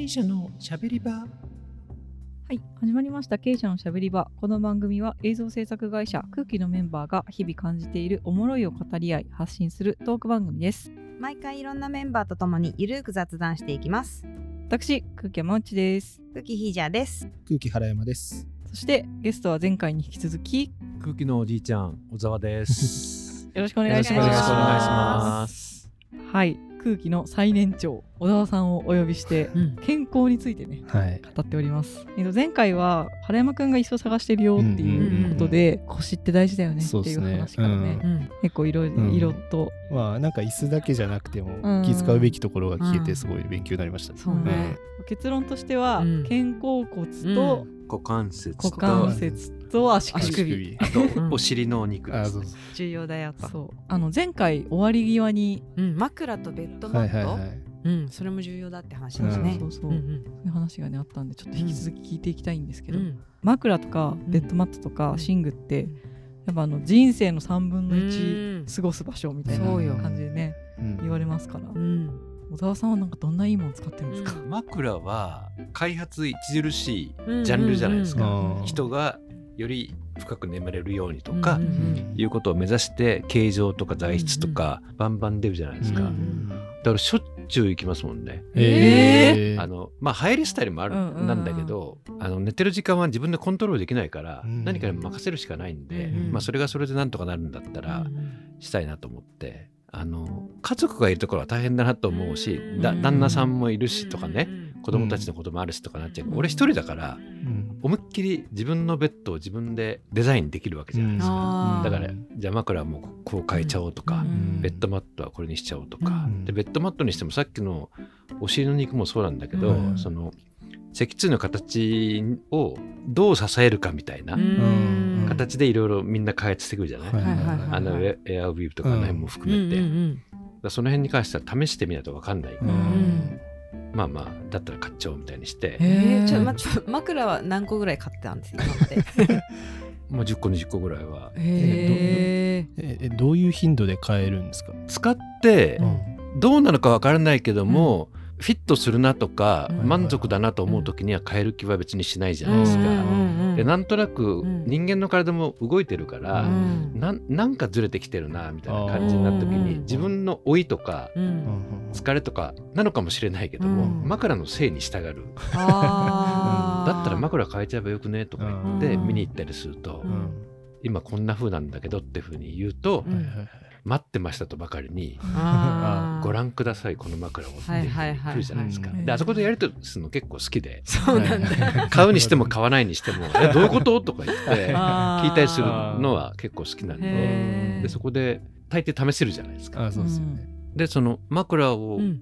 経営者のしゃべり場はい、始まりました経営者のしゃべり場。この番組は映像制作会社空気のメンバーが日々感じているおもろいを語り合い発信するトーク番組です。毎回いろんなメンバーとともにゆるく雑談していきます私、空気山内です。クキヒージャーです空気原山ですそしてゲストは前回に引き続きよ空気のおじいちゃん小沢です。ろしくお願いします。よろしくお願いしますす。はい、空気の最年長小沢さんをお呼びしてうん。健康についてねはい。語っております。えっと前回は原山くんが椅子を探してるよっていうことで、腰って大事だよねっていう話からね。そううん。結構いろいろとまあなんか椅子だけじゃなくてうん。も気遣うべきところが聞けうん。てすごい勉強になりました。ね。そうね。結論としては、うん。肩甲骨と股関節と股関節と足首。足首あとうん。お尻のお肉ですね。あそう。そう。重要だよと。そう。あの前回終わり際にうん。枕とベッドマット、はいはいはい。うん。それも重要だって話ですね、そうそう、う。んそういう話がねあったんでちょっと引き続き聞いていきたいんですけど、うん。枕とかベッドマットとかうん。寝具って、うんやっぱあの人生の3分のうん。1過ごす場所みたいなそうよ。感じでねうん。言われますから、うん。小沢さんはなんかどんないいもの使ってるんですか、枕は開発著しいうんジャンルじゃないですか。うん。人がより深く眠れるようにとか、うんうんいうことを目指して形状とか材質とかバンバン出るじゃないですか。うんだからしょっちゅう行きますもんね。えー。あのまあ流行りスタイルもあるうんうんうん。なんだけど、あの寝てる時間は自分でコントロールできないから、うん何かに任せるしかないんで、うんまあそれがそれでなんとかなるんだったら、うんしたいなと思ってあの家族がいるところは大変だなと思うし、うんだ旦那さんもいるしとかね、うん子供たちのこともあるしとかなっちゃう、うん。俺一人だからうん。思いっきり自分のベッドを自分でデザインできるわけじゃないですか、あーだからじゃあ枕はもうこう変えちゃおうとか、うん。ベッドマットはこれにしちゃおうとか、うん。でベッドマットにしてもさっきのお尻の肉もそうなんだけど、うん。その脊椎の形をどう支えるかみたいなうん。形でいろいろみんな開発してくるじゃない、あのエエアウィーヴとかの辺も含めて、うんうんだからその辺に関しては試してみないと分かんないまあまあだったら買っちゃおうみたいにして、うんえー、ちょへー待って 枕は何個ぐらい買ってたんですか今まで もう10個20個ぐらいは。ええどういう頻度で変えるんですか、使ってうん。どうなのか分からないけども、フィットするなとか、うん。満足だなと思う時には変える気は別にしないじゃないですか。でなんとなくん。人間の体も動いてるから、うん。なんなんかずれてきてるなみたいな感じになった時うん。に自分の老いとか疲れとかなのかもしれないけども、うん。枕のせいに従う。だったら枕変えちゃえばよくねとか言ってうん。見に行ったりすると、今こんな風なんだけどって風に言うと、うんはいはいはい待ってましたとばかりに、ご覧くださいこの枕をってはいはいはい来るじゃないですか。はい。であそこでやりとりするの結構好きで。そうなんだ。買うにしても買わないにしても「えどういうこと?」とか言って聞いたりするのは結構好きなんで。でそこで大抵試せるじゃないですか。あそうですよね。でその枕をうん。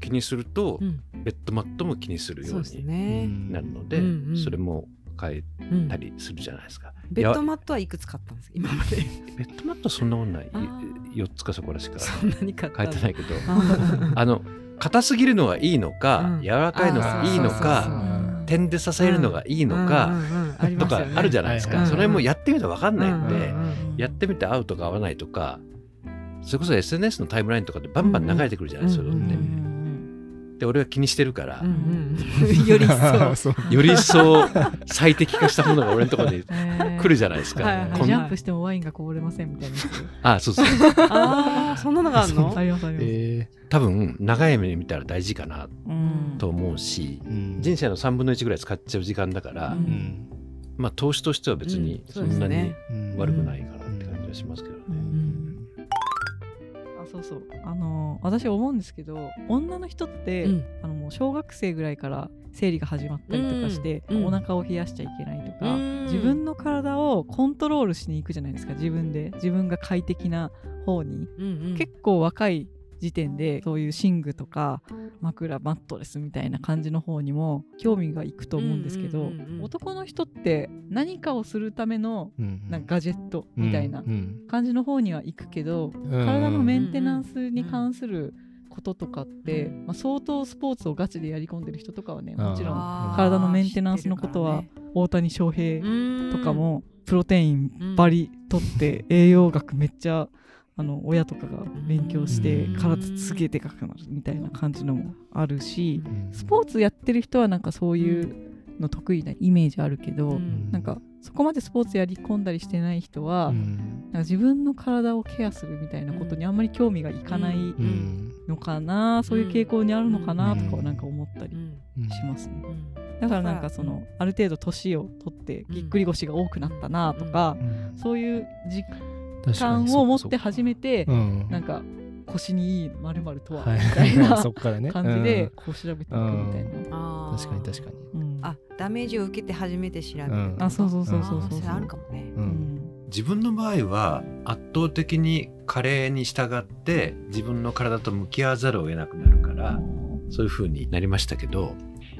気にすると、うん。ベッドマットも気にするよそうにね。なるので、うんうん。それも変うん。えたりするじゃないですか。ベッドマットはいくつ買ったんですか？今まで。ベッドマットはそんなもんない。あー。4つかそこらしかそんなに買った変えてないけど。ああの硬すぎるのがいいのか、うん。柔らかいのがいいのか点で支えるのがいいのか、うんとかあるじゃないですか、それもやってみると分かんないんで、うんうんうんやってみて合うとか合わないとかそれこそ SNS のタイムラインとかでバンバン流れてくるじゃないですか、うんうんそれって。うんうんで俺は気にしてるから、うんうん。より一層。そう。より一層最適化したものが俺のところに 来るじゃないですか、はいはいジャンプしてもワインがこぼれませんみたいな。あそうそう。ああそんなのがあるの？ありますあります、え多分長い目で見たら大事かなうん。と思うしーうん。人生の3分の1ぐらい使っちゃう時間だから、ううん。んまあ投資としては別にうん。そんなにうん。悪くないかなって感じはしますけどそうあの私思うんですけど女の人って、うん。あのもう小学生ぐらいから生理が始まったりとかして、うんうんお腹を冷やしちゃいけないとか、うん。自分の体をコントロールしに行くじゃないですか自分で。自分が快適な方に、うんうん。結構若い時点でそういう寝具とか枕マットレスみたいな感じの方にも興味がいくと思うんですけど、うんうんうんうん男の人って何かをするためのうんなんかガジェットみたいなうん感じの方には行くけど、うん体のメンテナンスに関することとかって、まあ、相当スポーツをガチでやり込んでる人とかはねもちろん体のメンテナンスのことは大谷翔平とかもプロテインバリ取って栄養学めっちゃあの親とかが勉強してうん。体すげえでかくなるみたいな感じのもあるしうん。スポーツやってる人はなんかそういうの得意なイメージあるけど、うん。なんかそこまでスポーツやり込んだりしてない人は、うん。なんか自分の体をケアするみたいなことにあんまり興味がいかないうん。のかな、そういう傾向にあるのかなとかはなんか思ったりしますね。うん。だからなんかそのある程度年を取ってぎっくり腰が多くなったなとか、うん。そういう実感を持って初めてうん。なんか腰にいいまるとははい。みたいな そっからね。感じでこう調べていくみたいな。あー。確かに確かに。うんあダメージを受けて初めて調べる、うん。あそうそうそうそうそうあーれあるかもね、ううん。ん自分の場合は圧倒的に加齢に従って自分の体と向き合わざるを得なくなるからそういう風になりましたけど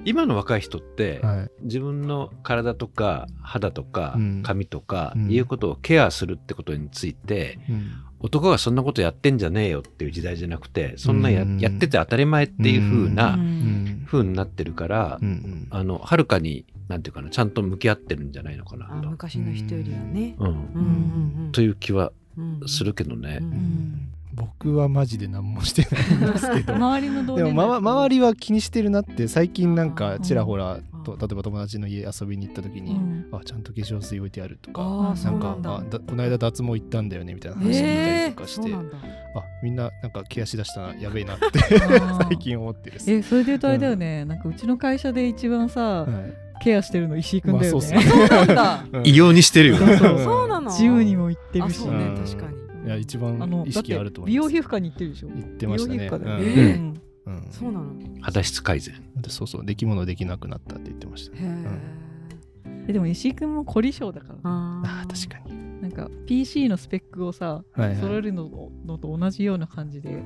今の若い人ってはい。自分の体とか肌とかうん。髪とかうん。いうことをケアするってことについてうん。男がそんなことやってんじゃねえよっていう時代じゃなくてそんなや,、うん。やってて当たり前っていう風うなん。風になってるからうんうん。あのはるかになんていうかなちゃんと向き合ってるんじゃないのかなあと。昔の人よりはね、うん、うんうんうん。という気はうん。するけどね。うんうん僕はマジで何もしてないんですけど。周りの同でも、ま、周りは気にしてるなって最近なんかちらほらとうん例えば友達の家遊びに行った時に、うん。あちゃんと化粧水置いてあるとかうんなんだ。かあだこの間脱毛行ったんだよねみたいな話聞いたえーりとかして、そうなんだあみんななんかケアしだしたなやべえなって ー。最近思ってるえそれで言うとあれだよね、なんかうちの会社で一番さ、はい。ケアしてるの石井くんだよね、異様にしてるよ。そうそう。そうなの。ジムにも行ってるし。あそうねうん。確かにいや一番あの意識あると思います。美容皮膚科に行ってるでしょ？言ってましたね。そうなの？肌質改善。でそうそう出来物できなくなったって言ってましたへえ、えでも石井くんも凝り性だから、ああー確かに。なんか PC のスペックをさはいはい。揃えるののと同じような感じでそういう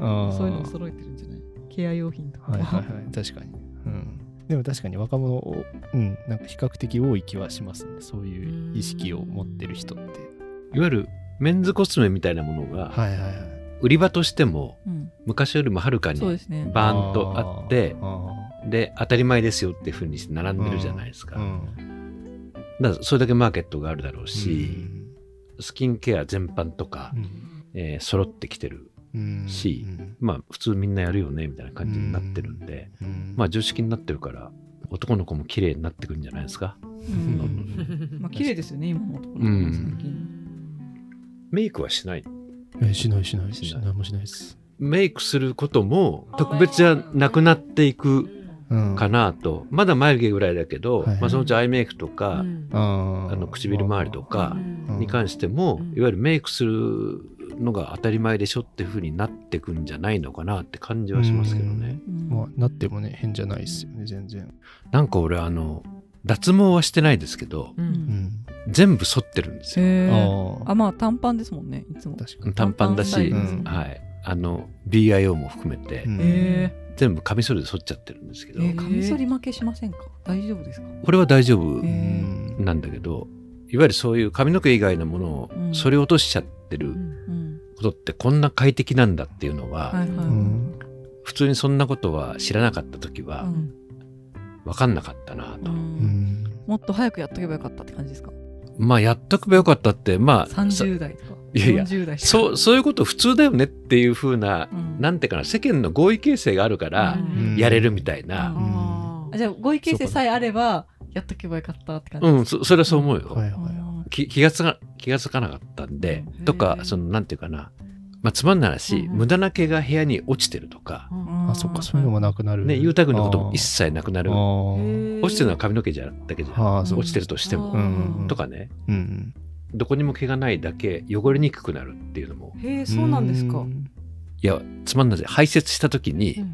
のを揃えてるんじゃない？ケア用品とか、はいはいはい。確かに、うん、でも確かに若者を、うん、なんか比較的多い気はしますね。そういう意識を持ってる人って。いわゆるメンズコスメみたいなものがはいはいはい。売り場としてもうん、昔よりもはるかにバーンとあってあで当たり前ですよっていうふうにして並んでるじゃないですか。ーうん。だからそれだけマーケットがあるだろうし、うん。スキンケア全般とか、えー揃ってきてるうん。しうん。まあ普通みんなやるよねみたいな感じになってるんで、うん。まあ常識になってるから男の子も綺麗になってくるんじゃないですか？うん。まあ綺麗ですよね今のところ、うん。最近メイクはしない？えしないしない。しない。何もしないです、メイクすることも特別じゃなくなっていくうん、かなと、まだ眉毛ぐらいだけど、はい。まあ、そのうちアイメイクとか、あー。あの唇周りとかうん。に関しても、うん。いわゆるメイクするのが当たり前でしょっていうふうになってくんじゃないのかなって感じはしますけどね。うん。まあなってもね変じゃないですよね全然。なんか俺あの脱毛はしてないですけどううん。うん全部剃ってるんですよ。あまあ短パンですもんねいつも。確かに。短パンだし、短パンスタイルですね。はい、あの BIO も含めて、うん。へ全部カミソリで剃っちゃってるんですけど、えカミソリ負けしませんか？大丈夫ですか？これは大丈夫なんだけどいわゆるそういう髪の毛以外のものをうん。剃り落としちゃってるうんことってこんな快適なんだっていうのは、はいはい、うん。普通にそんなことは知らなかった時はうん。分かんなかったなと、うん。うんもっと早くやっとけばよかったって感じですか？まあやっとけばよかったってまあさ30代とか？いやいや40代とか。そうそういうこと普通だよねっていう風な、うん。なんていうかな世間の合意形成があるからうん。やれるみたいな、ああじゃあ合意形成さえあればやっとけばよかったって感じうん、そそれはそう思うよ、はいはいはい。き気がつか気がつかなかったんで、うん。とかそのなんていうかな、まあ、つまんない話、うんうん。無駄な毛が部屋に落ちてるとか、あそっかそういうのもなくなる。ね、ゆうたくんのことも一切なくなる。落ちてるのは髪の毛じゃだけじゃ。落ちてるとしても、うんうんとかね。うんどこにも毛がないだけ汚れにくくなるっていうのも。へえそうなんですか。うん。いやつまんない排泄した時に、ね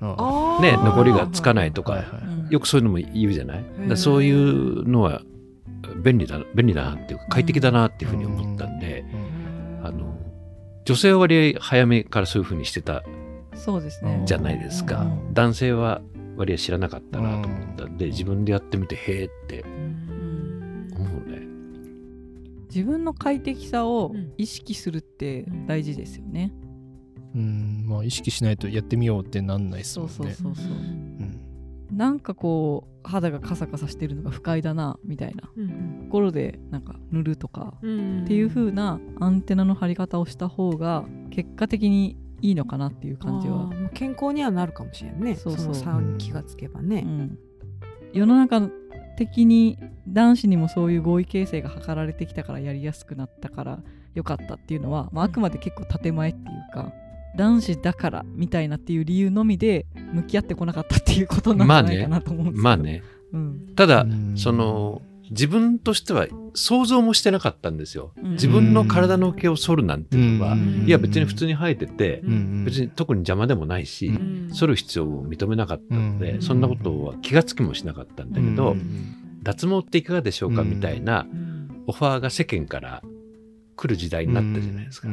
残りがつかないとか、はいはいうん。よくそういうのも言うじゃない？そういうのは便利だ便利だなっていうか快適だなっていうふうに思ったんで、うん女性は割合早めからそういうふうにしてたそうですね。じゃないですか、うん。男性は割合知らなかったなと思ったんで、自分でやってみてへえってうん。思うね。自分の快適さをうん。意識するって大事ですよね、うん。まあ意識しないとやってみようってなんないですそもね。うんそうそうそう。うんなんかこう肌がカサカサしてるのが不快だなみたいな。うんころでなんか塗るとかうんっていう風なアンテナの張り方をした方が結果的にいいのかなっていう感じは。健康にはなるかもしれんね。そうそう。の差に気がつけばね、うん、世の中的に男子にもそういう合意形成が図られてきたからやりやすくなったからよかったっていうのは、まあ、あくまで結構建前っていうか男子だからみたいなっていう理由のみで向き合ってこなかったっていうことなんじゃないかなと思うんですけど、まあね。うん。ただう、ん。その、自分としては想像もしてなかったんですよ。うん。自分の体の毛を剃るなんていうのは、うん。いや別に普通に生えてて、うん。別に特に邪魔でもないし、うん。剃る必要を認めなかったので、うん。そんなことは気がつきもしなかったんだけど、うん。脱毛っていかがでしょうかうんみたいなうん。オファーが世間から来る時代になったじゃないですか。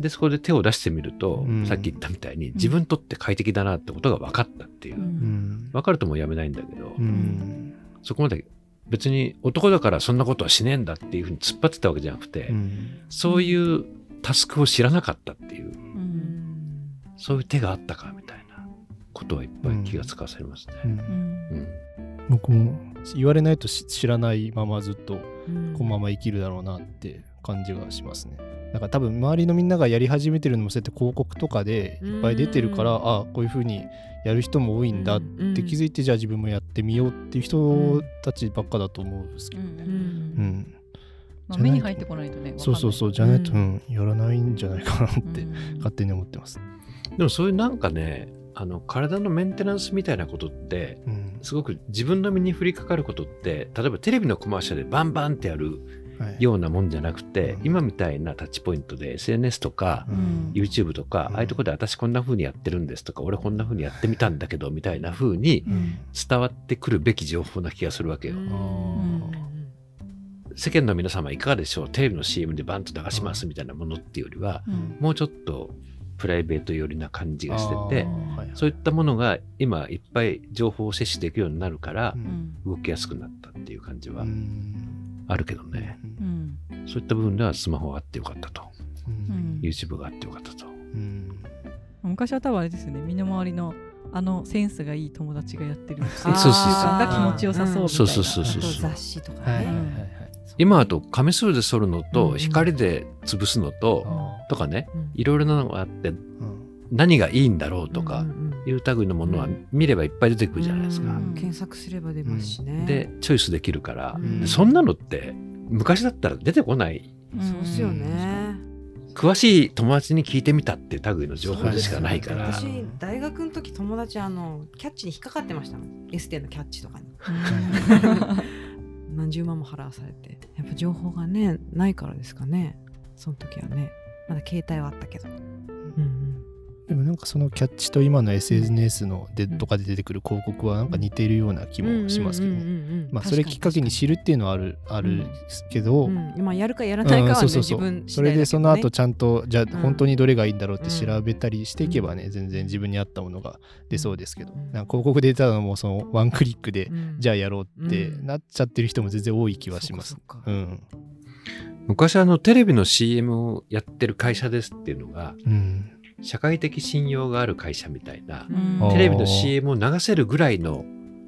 うんで、そこで手を出してみると、うん。さっき言ったみたいに自分にとって快適だなってことが分かったっていう。うん。うん分かるともうやめないんだけど、うん。そこまで別に男だからそんなことはしねえんだっていうふうに突っ張ってたわけじゃなくて、うん。そういうタスクを知らなかったっていう、うん。そういう手があったかみたいなことはいっぱい気がつかされますね。うん。僕も言われないとし知らないままずっとうん。このまま生きるだろうなって感じがしますね。だから多分周りのみんながやり始めてるのもそうやって広告とかでいっぱい出てるから、うんあこういう風にやる人も多いんだって気づいて、じゃあ自分もやってみようっていう人たちばっかだと思うんですけどね。ううんん。まあ、目に入ってこないとねそうそうそう、じゃないと、うん、やらないんじゃないかなってうん勝手に思ってます。でもそういうなんかね、あの体のメンテナンスみたいなことって、うん。すごく自分の身に降りかかることって、例えばテレビのコマーシャルでバンバンってやるはいようなもんじゃなくて、うん。今みたいなタッチポイントで SNS とか、ううん。YouTube とか、うん。ああいうとこで私こんな風にやってるんですとか、俺こんな風にやってみたんだけど、みたいな風にうん。伝わってくるべき情報な気がするわけよ。世間の皆様いかがでしょう？テレビの CM でバンと流しますみたいなものっていうよりは、うん。もうちょっとプライベート寄りな感じがしてて、はいはい。そういったものが今いっぱい情報を摂取できるようになるから動きやすくなったっていう感じはうんあるけどね。うん。そういった部分ではスマホがあってよかったと。YouTube があってよかったと。うん。昔は多分あれですよね。身の回りのあのセンスがいい友達がやってるそうそうそう。が気持ちよさそうみたいな。そうそうそうそうあと雑誌とかはいはいはいねはい。今だと紙数で剃るのと、うん。光で潰すのと、あとかね、うん。いろいろなのがあって、何がいいんだろうとか。うんうんいう類のものは見ればいっぱい出てくるじゃないですか。うん。検索すれば出ますしね。で、チョイスできるから、うん。でそんなのって昔だったら出てこない。そうっすよね。詳しい友達に聞いてみたっていう類の情報でしかないから。私大学の時友達あのキャッチに引っかかってましたもん。エステのキャッチとかに。何十万も払わされて。やっぱ情報がねないからですかね。その時はね。まだ携帯はあったけど、うんでもなんかそのキャッチと今の SNS のでとかで出てくる広告はなんか似ているような気うん、もしますけどまあそれきっかけに知るっていうのはあるあるけど、うん、今やるかやらないかはね、うんそうそうそう。自分次それでその後ちゃんとじゃあうん。本当にどれがいいんだろうって調べたりしていけばね、全然自分に合ったものが出そうですけど、うん。なんか広告で出たのもそのワンクリックで、うん。じゃあやろうってうんなっちゃってる人も全然多い気はします。うん。昔あのテレビの CM をやってる会社ですっていうのがうん社会的信用がある会社みたいな、うん。テレビの CM を流せるぐらいの、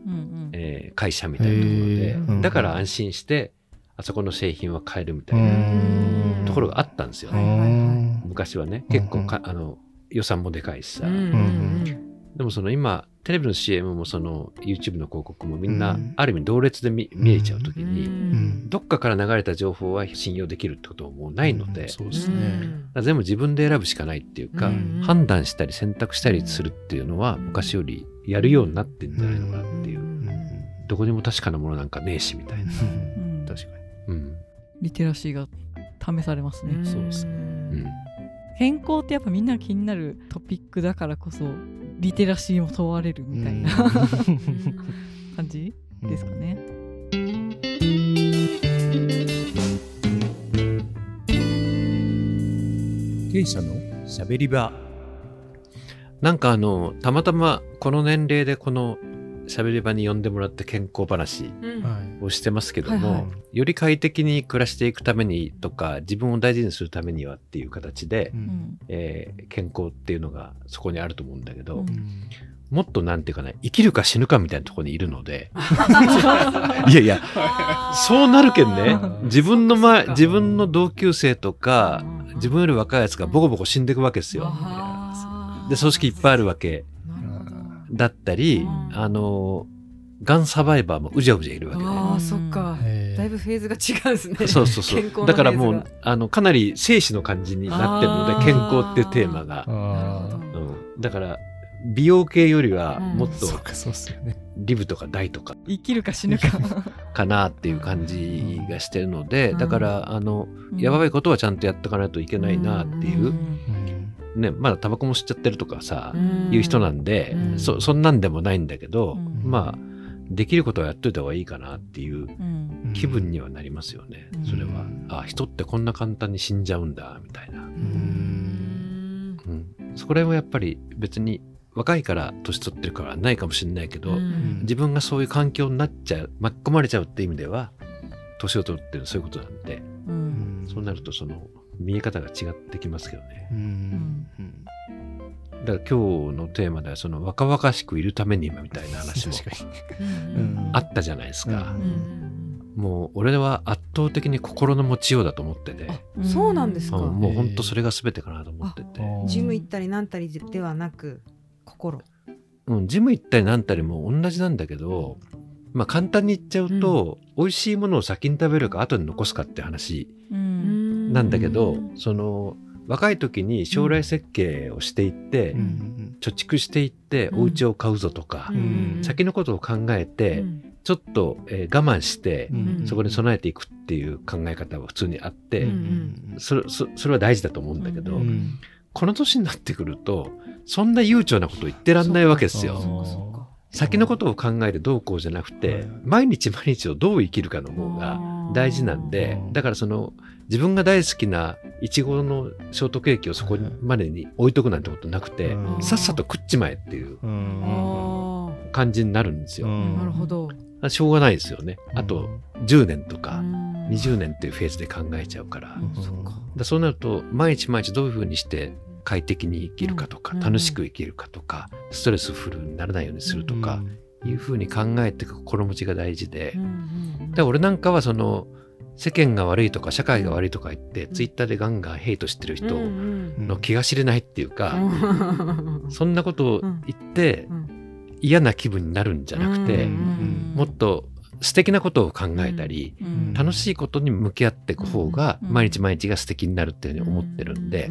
うんうん。えー会社みたいなところで、だから安心してあそこの製品は買えるみたういな、ん。ところがあったんですよ。はいね、昔はねうん。結構か、あの予算もでかいしさ、うんうんでもその今テレビの CM もその YouTube の広告もみんな、うん。ある意味同列で見見えちゃう時に、うん。どっかから流れた情報は信用できるってことももうないので、うん。そううですね。全部自分で選ぶしかないっていうか、うん。判断したり選択したりするっていうのはうん。昔よりやるようになってんじゃないのかなっていう、うん。うんどこにも確かなものなんかねえしみたいな、うん。確かに。うん。リテラシーが試されますね、そうですね。うん。健康ってやっぱみんなが気になるトピックだからこそリテラシーも問われるみたいな、感じ？ですかね。経者のしゃべり場。なんかあのたまたまこの年齢でこの喋り場に呼んでもらって健康話をしてますけども、はいはより快適に暮らしていくためにとか自分を大事にするためにはっていう形で、ううん。んえー健康っていうのがそこにあると思うんだけど、うん。もっとなんていうかね生きるか死ぬかみたいなところにいるので いやいやそうなるけんね。うん自分の前自分の同級生とかうん自分より若いやつがボコボコ死んでいくわけですよ。で組織いっぱいあるわけだったり、うん。あのがんサバイバーもうじゃうじゃいるわけで。ああそっか。だいぶフェーズが違うんですね。そうそうそう。だからもうあのかなり生死の感じになってるので健康っていうテーマが、うん、だから美容系よりはもっとーそうかそうっすよね。リブとかダイとか。生きるか死ぬか。かなっていう感じがしてるので、うん。だからあのやばいことはちゃんとやっていかないといけないなっていう、うんね、まだタバコも吸っちゃってるとかさ、うん。いう人なんで、うん。そそんなんでもないんだけど、うん。まあできることはやっといた方がいいかなっていううん。気分にはなりますよね、うん。それは。うん。あ人ってこんな簡単に死んじゃうんだみたいな、うん。うん、そこら辺はやっぱり別に若いから年取ってるからないかもしれないけど、うん。自分がそういう環境になっちゃう巻き込まれちゃうっていう意味では年を取るっていうのはそういうことなんで、そうなるとその見え方が違ってきますけどね。うん。だから今日のテーマではその若々しくいるために今みたいな話も あったじゃないですか。う、うん。もう俺は圧倒的に心の持ちようだと思ってて、あそうなんですか。うん。もう本当それが全てかなと思ってて、にジム行ったりなんたりではなく心。うん、ジム行ったりなんたりも同じなんだけど、まあ簡単に言っちゃうと、美味しいものを先に食べるか後に残すかって話。うんなんだけど、うん。その若い時に将来設計をしていって、うん。貯蓄していってうん。お家を買うぞとか、ん。先のことを考えて、うん。ちょっと、えー我慢して、うん。そこに備えていくっていう考え方は普通にあって、うんそれそそれは大事だと思うんだけど、ううん。この年になってくるとそんな悠長なこと言ってらんないわけですよ。先のことを考えてどうこうじゃなくて、はい。毎日毎日をどう生きるかの方が大事なんでうんだからその自分が大好きないちごのショートケーキをそこまでに置いとくなんてことなくて、うん。さっさと食っちまえっていう感じになるんですよ。あなるほど。しょうがないですよね。あと10年とかうん。20年っていうフェーズで考えちゃうから。うん。そっかだそうなると毎日毎日どういうふうにして快適に生きるかとか、うん。楽しく生きるかとか、ストレスフルにならないようにするとか、いうふうに考えていく心持ちが大事で、うんうんで俺なんかはその世間が悪いとか社会が悪いとか言って、ツイッターでガンガンヘイトしてる人うんの気が知れないっていうか、うん。そんなことを言ってうん。嫌な気分になるんじゃなくて、うんもっと素敵なことを考えたり、うん。楽しいことに向き合っていく方がうん。毎日毎日が素敵になるっていうふうに思ってるんで、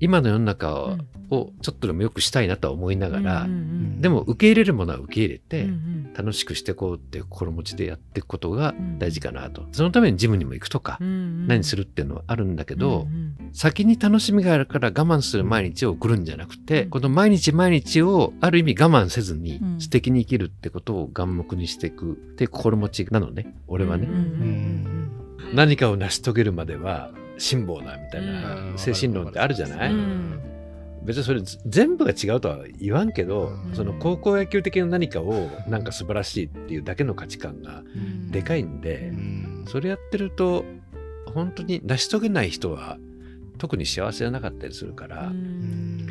今の世の中をちょっとでも良くしたいなとは思いながら、でも受け入れるものは受け入れて、楽しくしていこうっていう心持ちでやっていくことがうん。大事かなと、そのためにジムにも行くとか、うん何するっていうのはあるんだけど、うん先に楽しみがあるから我慢する毎日を送るんじゃなくて、うん。この毎日毎日をある意味我慢せずにうん。素敵に生きるってことを眼目にしていくっていう心持ちなのね俺はね、うんうん何かを成し遂げるまでは辛抱だみたいなうん。精神論ってあるじゃない、うん別にそれず全部が違うとは言わんけど、うん。その高校野球的な何かをなんか素晴らしいっていうだけの価値観がうん。でかいんで、うん。それやってると本当に成し遂げない人は特に幸せじゃなかったりするから、うん。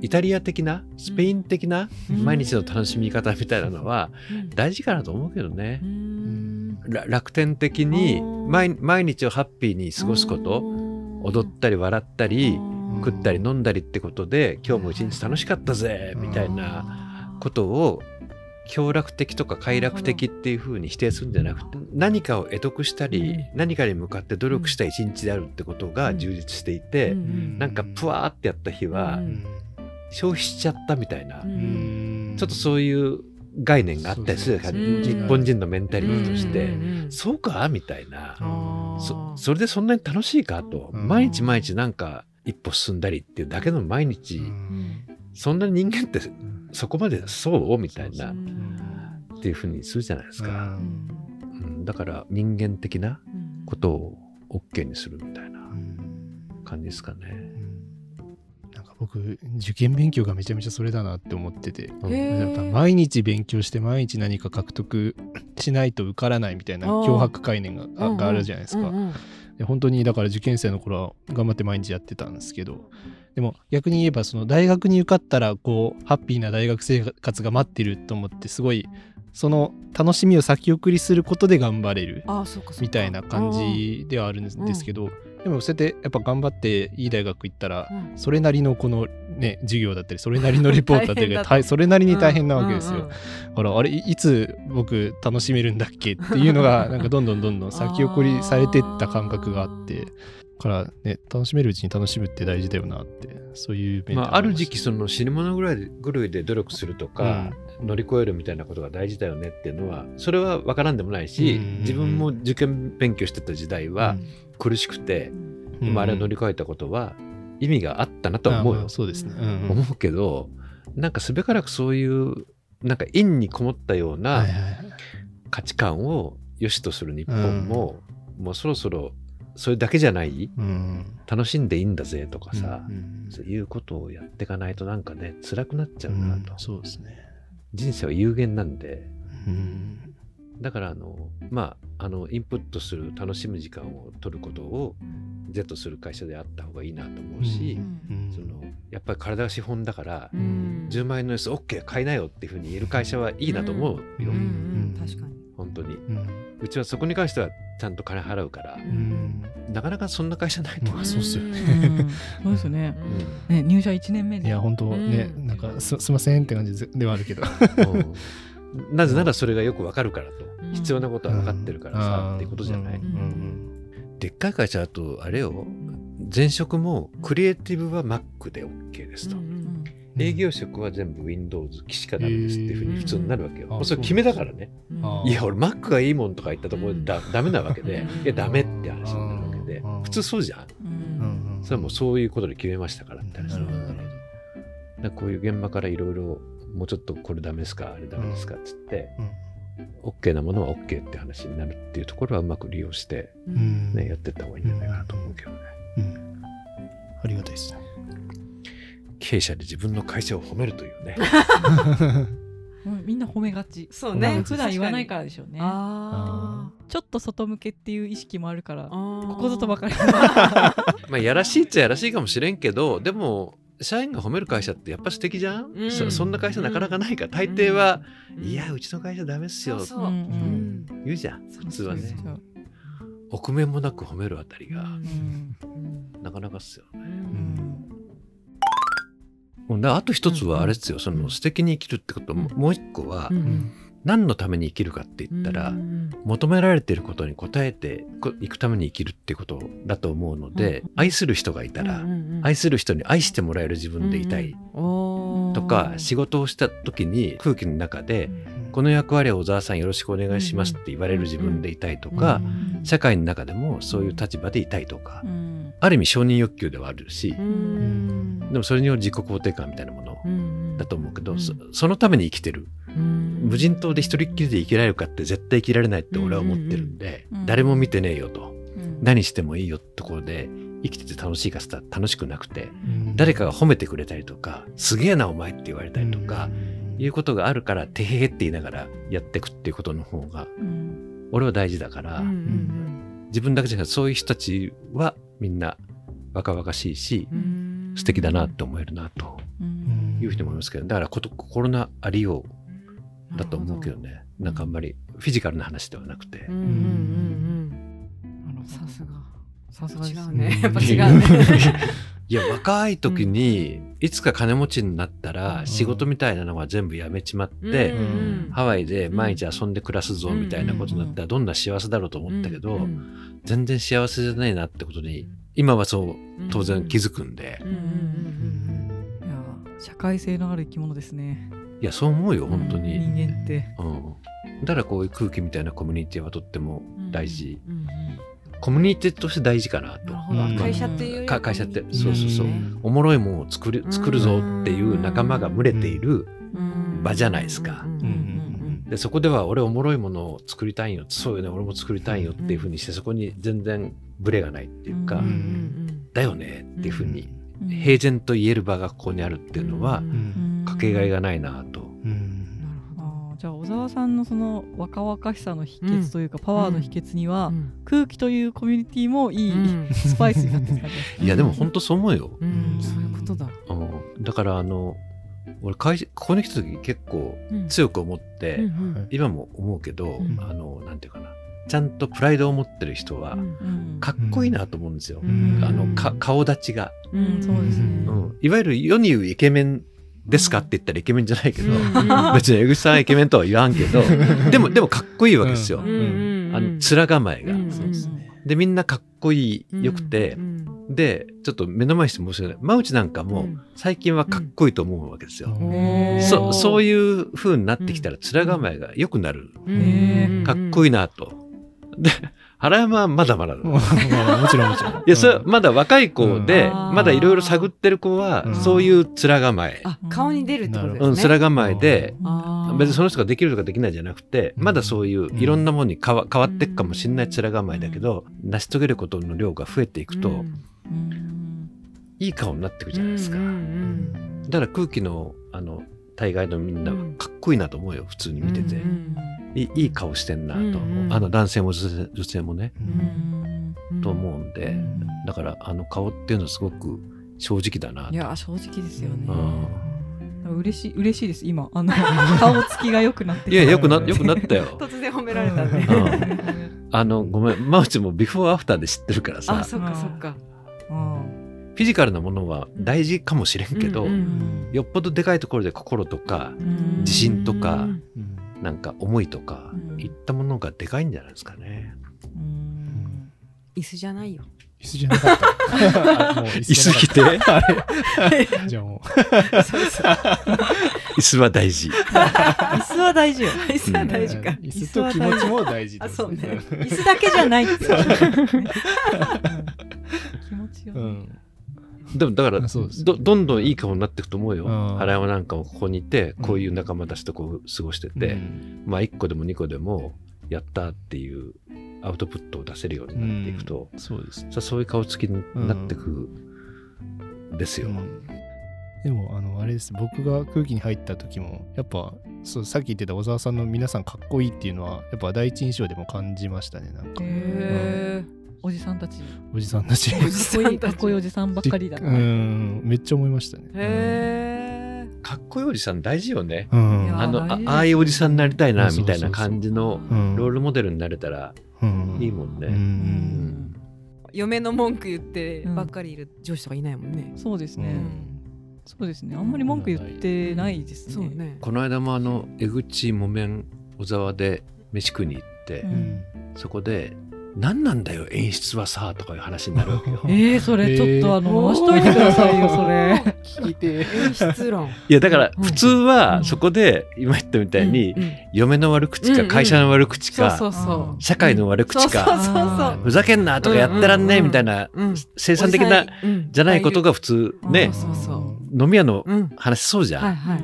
イタリア的なスペイン的なうん。毎日の楽しみ方みたいなのは大事かなと思うけどね。う。ん。ら楽天的に毎日をハッピーに過ごすこと踊ったり笑ったり食ったり飲んだりってことで今日も一日楽しかったぜみたいなことを享楽的とか快楽的っていうふうに否定するんじゃなくて何かを得得したりうん何かに向かって努力した一日であるってことが充実していてなんかプワーってやった日はうん。消費しちゃったみたいなちょっとそういう概念があったりする日本人のメンタリティとして。うん。そうかみたいな。そそれでそんなに楽しいかと。うん。毎日毎日なんか一歩進んだりっていうだけの毎日うん。そんな人間ってそこまでそうみたいなうんっていうふうにするじゃないですか、うん。うん。だから人間的なうん。ことを OK にするみたいなうん。感じですかね。なんか僕受験勉強がめちゃめちゃそれだなって思ってて。うん。へやっぱー。毎日勉強して毎日何か獲得しないと受からないみたいな脅迫概念があがあるじゃないですか。うんうんで本当にだから受験生の頃は頑張って毎日やってたんですけどでも逆に言えばその大学に受かったらこうハッピーな大学生活が待ってると思ってすごいその楽しみを先送りすることで頑張れるみたいな感じではあるんですけどでもそうやってやっぱ頑張っていい大学行ったらうん。それなりのこのね授業だったりそれなりのレポートだったり 大それなりに大変なわけですよ。うんうんだからあれいいつ僕楽しめるんだっけっていうのが なんかどんどんどんどん先送りされてった感覚があってからね楽しめるうちに楽しむって大事だよなってそういう面でまあ、ある時期そその死ぬ物ぐらいで狂いで努力するとか、乗り越えるみたいなことが大事だよねっていうのはそれは分からん。でもないし、うん自分も受験勉強してた時代は苦しくて、でもあれを乗り越えたことは意味があったなとは思うよ、そうですね、うんうん。思うけどなんかすべからくそういうなんか陰にこもったようはな価値観を良しとする日本も、もうそろそろそれだけじゃないうん。楽しんでいいんだぜとかさ、うんそういうことをやっていかないとなんかね辛くなっちゃううんなと、そうですね、人生は有限なんで。うん。だからあのまああのインプットする楽しむ時間を取ることを是とする会社であった方がいいなと思うし、うん。そのやっぱり体が資本だから、うん。10万円のやつ OK 買いなよっていうふうに言える会社はいいなと思う。よ、うん。うん確かに。本当に。うん。うちはそこに関してはちゃんと金払うから、うん。なかなかそんな会社ないとそうっすよね。うん。そうですよね。ね入社1年目で。いや本当ね、うん。なんかすすいませんって感じではあるけど。うんなぜならそれがよくわかるからと、うん。必要なことは分かってるからさ、うん。っていうことじゃない、うん。うん。でっかい会社だとあれよ。前職もクリエイティブは Mac で OK ですと、うん営業職は全部 Windows 機しかダメですっていうふうに普通になるわけよ、うん。もうそれ決めだからね、あいや俺 Mac がいいもんとか言ったところでだ、ダメなわけで、うん。いやダメって話になるわけで、うん。普通そうじゃん、うん。うん。それはもうそういうことで決めましたからって話なるほどなるほだからこういう現場からいろいろもうちょっとこれダメですかあれダメですかっつって、OK なものは OK って話になるっていうところはうまく利用して、どうん。ねやってった方がいいんじゃないかなと思うけどね、うん。ありがたいですね。経営者で自分の会社を褒めるというね。も うみんな褒めがち。そうね。普段言わないからでしょうね。あちょっと外向けっていう意識もあるからここぞとばかり。まあやらしいっちゃやらしいかもしれんけどでも社員が褒める会社ってやっぱ素敵じゃん、うん。そそんな会社なかなかないか。ら大抵は、うん。いやうちの会社ダメっすよ。そうそう。うんうん。言うじゃん普通はね。そう臆面もなく褒めるあたりが、うん。うんなかなかっすよね。あと一つうんはあれですよ、その素敵に生きるってことも、もう一個は、うん何のために生きるかって言ったら、うん。求められていることに応えてこいくために生きるってことだと思うので、うん。愛する人がいたら、愛する人に愛してもらえる自分でいたい。とか、仕事をした時に空気の中で、この役割は小沢さんよろしくお願いしますって言われる自分でいたいとか、社会の中でもそういう立場でいたいとか、うん。ある意味承認欲求ではあるし、うん。でもそれによる自己肯定感みたいなものうん。だと思うけど、うん。そそのために生きてる。うん。無人島で一人っきりで生きられるかって絶対生きられないって俺は思ってるんで、誰も見てねえよと、うん。何してもいいよってところで生きてて楽しいかっつったら楽しくなくてうん。誰かが褒めてくれたりとかすげえなお前って言われたりとか、いうことがあるからてへへって言いながらやっていくっていうことの方がうん俺は大事だから、自分だけじゃなくてそういう人たちはみんな若々しいしうん。素敵だなって思えるなとうん。いうふうに思いますけどだからこと心のありようだと思うけどね。なんかあんまりフィジカルな話ではなくて。さすがさすがです違うねうん。やっぱ違うねいや若い時にいつか金持ちになったうん。ら仕事みたいなのは全部やめちまって、うんハワイで毎日遊んで暮らすぞみたいなことになったらどんな幸せだろうと思ったけど、うん全然幸せじゃないなってことに今はそう当然気づくんで、いや社会性のある生き物ですね。いやそう思うよ本当に、人間って。うん、だからこういう空気みたいなコミュニティはとってもうん大事、うんうんコミュニティとして大事かなと。会社っていう会社って。うんそうそうそう。おもろいものを作る作るぞっていう仲間が群れているうん。場じゃないですか。でそこでは俺おもろいものを作りたいよそうよね。俺も作りたいよっていうふうにしてそこに全然ブレがないっていうか、だよねっていうふうにうん平然と言える場がここにあるっていうのはかけがえがないなと。小沢さんのその若々しさの秘訣というか、パワーの秘訣には、どうん。空気というコミュニティもいい、うん。スパイスになってる感じいやでも本当そう思うよ。うん。そういうことだ。うん、だからあの俺会社ここに来た時結構うん。強く思って、今も思うけど、うん。あのなんていうかな。ちゃんとプライドを持ってる人はかっこいいなと思うんですよ。うん。あのか顔立ちが、うん。そうですね。うん、いわゆる世に言うイケメンですかって言ったらイケメンじゃないけど、うん。別に江口さんはイケメンとは言わんけどでもでもかっこいいわけですよ。あの面構えが、ですね。でみんなかっこいいよくて、うんでちょっと目の前にして申し訳ない。真内なんかもうん。最近はかっこいいと思うわけですよ。そそういう風になってきたら面構えが良くなる、うん。かっこいいなと。で原山はまだまだだ。まあもちろんもちろん。いやそれはまだ若い子で、うん。まだいろいろ探ってる子は、うん。そういう面構え、あ顔に出るってことうん、ですね。面構えで、別にその人ができるとかできないじゃなくて、うん。まだそういういろんなものに変わ変わっていくかもしれない面構えだけど、成し遂げることの量が増えていくと、いい顔になっていくじゃないですか。だから空気のあの大概のみんなうん。かっこいいなと思うよ普通に見てて、うんいい顔してんなと、うんうん。あの男性も女性女性もね、うん。うんと思うんで、うん。だからあの顔っていうのはすごく正直だなと。いや正直ですよね、うん。嬉しい嬉しいです今。あの 顔つきが良くなっていやよくなよくなったよ。突然褒められたん。あのごめん真内もビフォーアフターで知ってるからさ。あそっかそっか。うん。フィジカルなものは大事かもしれんけど、うん。うん。よっぽどでかいところで心とかうん。自信とかうんなんか思いとか、うん。いったものがでかいんじゃないですかね。うん。椅子じゃないよ。椅子じゃなかった。椅椅子来て？あれ？じゃあも 椅子は大事。椅子は大事よ。椅子はう。大事か。椅子と気持ちも大事ですあそうね。椅子だけじゃない気持ちよ、うん。でもだからどどんどんいい顔になっていくと思うよ。うん。原山なんかもここにいてこういう仲間たちとこう過ごしてて、うん。まあ1個でも2個でもやったっていうアウトプットを出せるようになっていくと、そうです。さそういう顔つきになってくですよ。うん。でもあのあれです。僕が空気に入った時もやっぱそうさっき言ってた小沢さんの皆さんかっこいいっていうのはやっぱ第一印象でも感じましたねなんか。へおじさんたち。おじさんたち。かっこいいかっこいいおじさんばっかりだうな、んめっちゃ思いましたね。へかっこいいおじさん大事よね。うん。あのあああいうおじさんになりたいなみたいな感じのうん。ロールモデルになれたらうん。いいもんね。うん。うん。嫁の文句言ってばっかりいる上司とかいないもんね。そうですね、うん。そうですね。あんまり文句言ってないですね、ね。この間もあの江口木綿小沢で飯食いに行って、うん。そこで「何なんだよ演出はさ」とかいう話になるわけよ。えー、それちょっとあのえー回しといてくださいよそれ。聞きて。演出論。いやだからうん。普通はそこで今言ったみたいにうんうん。嫁の悪口か会社の悪口か社会の悪口かふざけんなとかやってらんねえみたいなうん。生産的なじゃないことが普通ねそうそうそ飲み屋のうん。話そうじゃん、はいはい。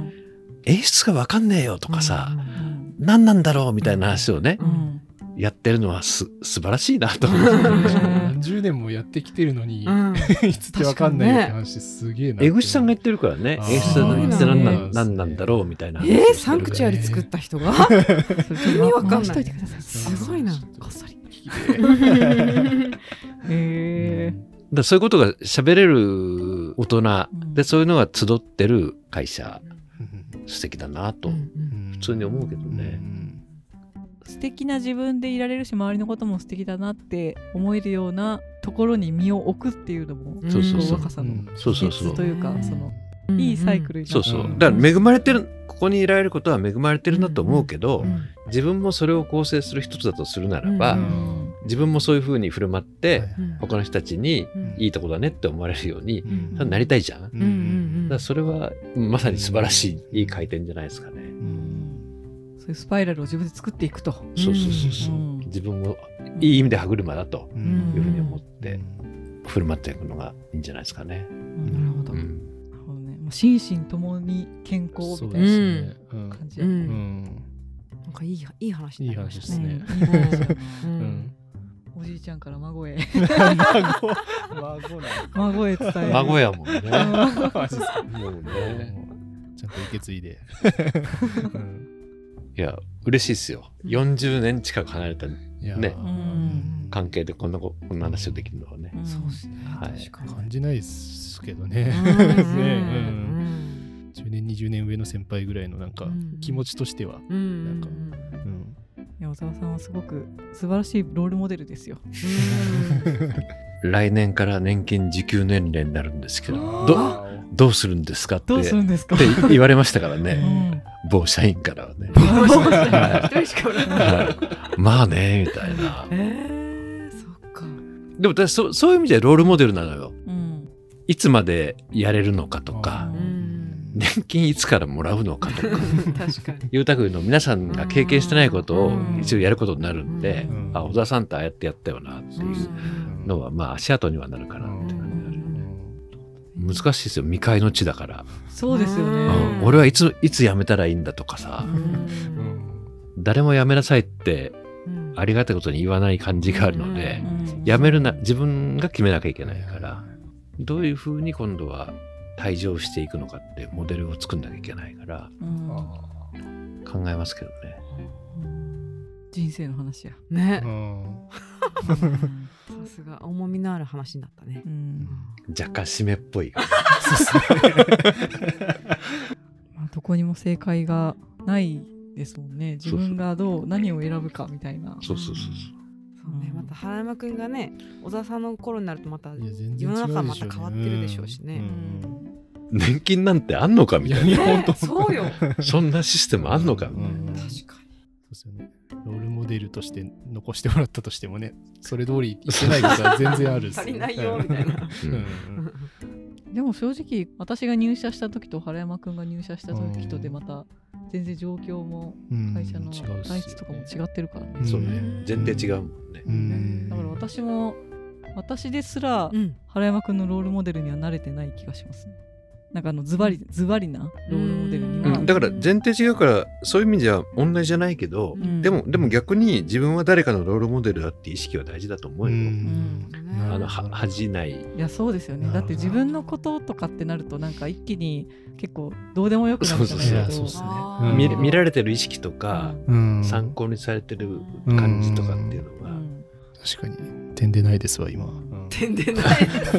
演出が分かんねえよとかさ、うんうん。何なんだろうみたいな話をね、うんやってるのはす素晴らしいなと思う。何十年もやってきてるのにうん。いつってわかんないって話すげえな江口さんが言ってるからね。あー。演出って何なん何なんだろうみたいな。えー、サンクチュアリ作った人が？意味わかんない。回しといてくださいすごいな。こっそり聞きて。へえだそういうことが喋れる大人、ん。でそういうのが集ってる会社。うん。素敵だなと、うん普通に思うけどね素敵な自分でいられるし周りのことも素敵だなって思えるようなところに身を置くっていうのもうんそうそう。そう若さの秘訣というかうん。そのうんいいサイクルになってそうそう。うんだから恵まれてるここにいられることは恵まれてるなと思うけど、うん。自分もそれを構成する一つだとするならば、ううん。自分もそういうふうに振る舞って、うん他の人たちにうん。いいとこだねって思われるように、なりたいじゃん、だかうんうんらそれはまさに素晴らしいいい回転じゃないですかね、そういうスパイラルを自分で作っていくと。そうそうそうそう、うん。自分もいい意味で歯車だとうんいうふうに思って振る舞っていくのがいいんじゃないですかね、うん。なるほど。うん。なるほどね。もう心身ともに健康みたいなそうですね。うん。感じやうんうん。なんかいいいい話にいいなりました話ですね。うんいい話やなううん。んおじいちゃんから孫へ。孫。孫へ伝える。孫やもんね。もうね。ちゃんと受け継いで、うんいや、嬉しいですよ。40年近く離れたね。うん。関係でこんなここんな話をできるのはね。うん。そうですね。はい。確かに。感じないですけどね。うん。ねうんうん。10年20年上の先輩ぐらいのなんかうん。気持ちとしては、うん。なんか小沢さんはすごく素晴らしいロールモデルですよ。来年から年金受給年齢になるんですけど、どどうするんですかって。どうするんですか？って言われましたからうね、ん某社員からはね。一人しかおらない。はいまあね、みたいな。えー、そっか。でも私そそういう意味ではロールモデルなのよ。うんいつまでやれるのかとか、うん。年金いつからもらうのかとか、確かに。ゆうたくんの皆さんが経験してないことをうん一応やることになるんで、うんあ、小田さんってああやってやったよなっていうのは、まあ足跡にはなるかなって難しいですよ、未開の地だから。そうですようねん。俺はいつ、いつ辞めたらいいんだとかさ、うん。誰も辞めなさいってうん。ありがたいことに言わない感じがあるので、うん。辞めるな、自分が決めなきゃいけないから、どういうふうに今度は退場していくのかってモデルを作んなきゃいけないからうん考えますけどね。人生の話や。ね。う。ん さすが重みのある話になったね。う。ん。若干締めっぽい。まあどこにも正解がないですもんね。自分がどう何を選ぶかみたいな。そうそうそうそう。ね、また原山くんがね、小沢さんの頃になるとまた世の中また変わってるでしょうしね。うん。年金なんてあんのかみたいな。ねそうよ。そんなシステムあんのか、うん。確かそうですよね。ロールモデルとして残してもらったとしてもね、それ通り言ってないことは全然あるっす 足りないよみたいな。でも正直私が入社した時と原山くんが入社した時とでまた全然状況もうん。会社の体質とかも違ってるからね、うんそうね。全然違うもんね。うん。だから私も私ですらうん。原山くんのロールモデルには慣れてない気がしますねなんかあのズバリズバリなロールモデルには、うん、だから前提違うからそういう意味じゃ同じじゃないけど、うん。でもでも逆に自分は誰かのロールモデルだって意識は大事だと思うよ。ん。あのは恥じない。いやそうですよね。だって自分のこととかってなるとなんか一気に結構どうでもよくなるじゃないそういやけどそうっすね見見られてる意識とか、うん。参考にされてる感じとかっていうのは、うん。確かに。点でないですわ今。うん。点でない。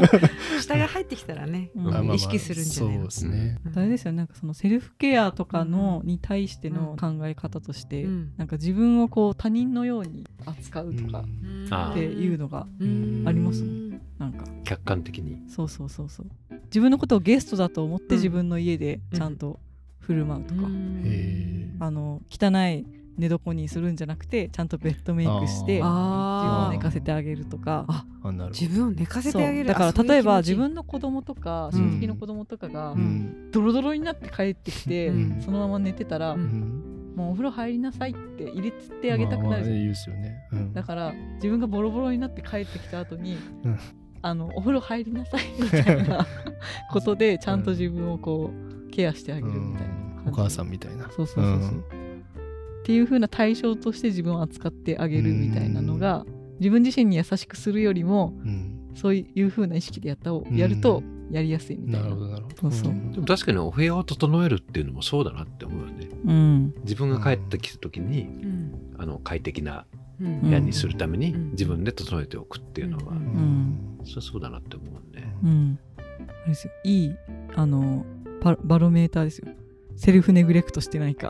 下が入ってきたらね、うん。まあまあまあ意識するんじゃないの？そうですね。あれですよね。なんかそのセルフケアとかのに対しての考え方として、うん。なんか自分をこう他人のように扱うとかうん。あっていうのがうん。ありますもん。なんか。客観的に。そうそうそうそう。自分のことをゲストだと思っうんて自分の家でちゃんと振る舞うとか、うん。へあの汚い寝床にするんじゃなくてちゃんとベッドメイクして自分あー。を寝かせてあげるとか。ああなるほ自分を寝かせてあげる。だから例えば自分の子供とかうん。親戚の子供とかがど。うん。ドロドロになって帰ってきて、うん。そのまま寝てたら、うん。うんもうお風呂入りなさいって入れつってあげたくなる。ね。うん。だから自分がボロボロになって帰ってきた後に、うん。あのお風呂入りなさいみたいなことでちゃんと自分をこうケアしてあげるみたいな感じ。お母さんみたいな。そうそうそうそう、っていう風な対象として自分を扱ってあげるみたいなのが、自分自身に優しくするよりもうん。そういう風な意識でやったをうんやるとやりやすいみたな、ないるほどなるほど。そうそう。ん。でも確かにお部屋を整えるっていうのもそうだなって思うよね。うん。自分が帰ってきた時に、うん。あの快適なうん。部屋にするためにうん。自分で整えておくっていうのは、うん。ん。それはそうだなって思うね。うん。あれですよ。いいあのババロメーターですよセルフネグレクトしてないか。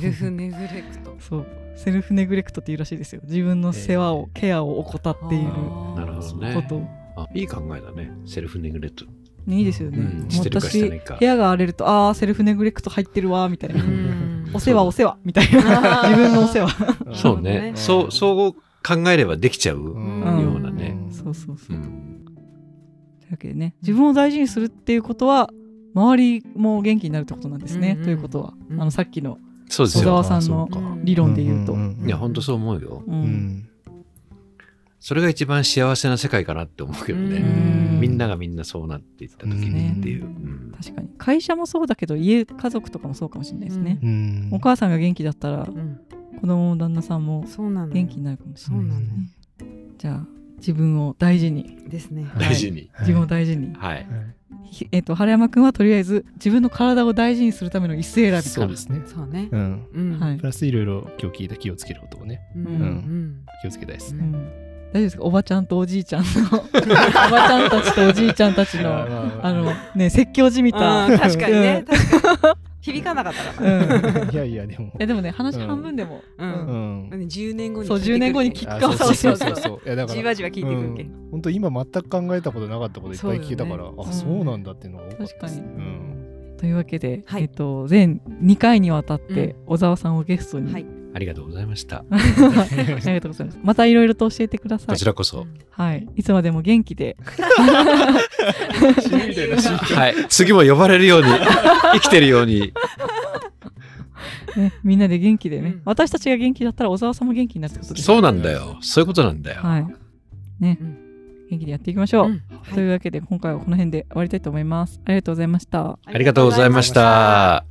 セルフネグレクト。そう。セルフネグレクトっていうらしいですよ。自分の世話を、ケアを怠っているなるほどね。こと。あいい考えだね。セルフネグレクト。ねいいですよね、うん。私部屋が荒れるとああセルフネグレクト入ってるわみたいな、うん。お世話お世話みたいな。自分のお世話。そうね。ね。そう、そう考えればできちゃう。うん。ようなね。そうそうそう。う、ん。というわけでね自分を大事にするっていうことは周りも元気になるってことなんですね、うんうん。ということは、うん。あのさっきの小。沢さんのそうか。理論で言うと、んんんいや、ほんとそう思うよ。ううん。んそれが一番幸せな世界かなって思うけどうね。ん。みんながみんなそうなっていった時にっていう。ううん。確かに。会社もそうだけど家家族とかもそうかもしれないですね、うん。お母さんが元気だったらうん。子供も旦那さんもそうなのよ。元気になるかもしれないですね、じゃあ自分を大事に。ですね。大事に。自分を大事に、はい。はい。ひえっと原山くんはとりあえず自分の体を大事にするための一斉選びからそうですね。そうね。うん。うん。はいプラスいろいろ今日聞いた気をつけることをね、うん。ううん。気をつけたいですね。うん、大丈夫ですか？おばちゃんとおじいちゃんの おばちゃんたちとおじいちゃんたちのあのね説教じみた、うん確かにねうん。響かなかったから。うん。いやいや、でも。えでもね話半分でも、う。うん。うん。ん。10年後にそう聞いてくる10年後に聞く。あかそうそうそそそううそううそう。いやだからじわじわ聞いてくるけん。本当今全く考えたことなかったこといっぱい聞けたから、そうよね。あそうなんだっていうのが多かった。です確かに。うん。というわけで、はい。えっと全2回にわたって小沢さんをゲストに、はいありがとうございました。ありがとうございます。またいろいろと教えてください。こちらこそ。はい。いつまでも元気で。はい。次も呼ばれるように、生きてるように。ね、みんなで元気でね、うん。私たちが元気だったら小沢さんも元気になるってことですそうなんだよ。そういうことなんだよ。はい。ね、うん。元気でやっていきましょう、うん。というわけで今回はこの辺で終わりたいと思います。ありがとうございました。ありがとうございました。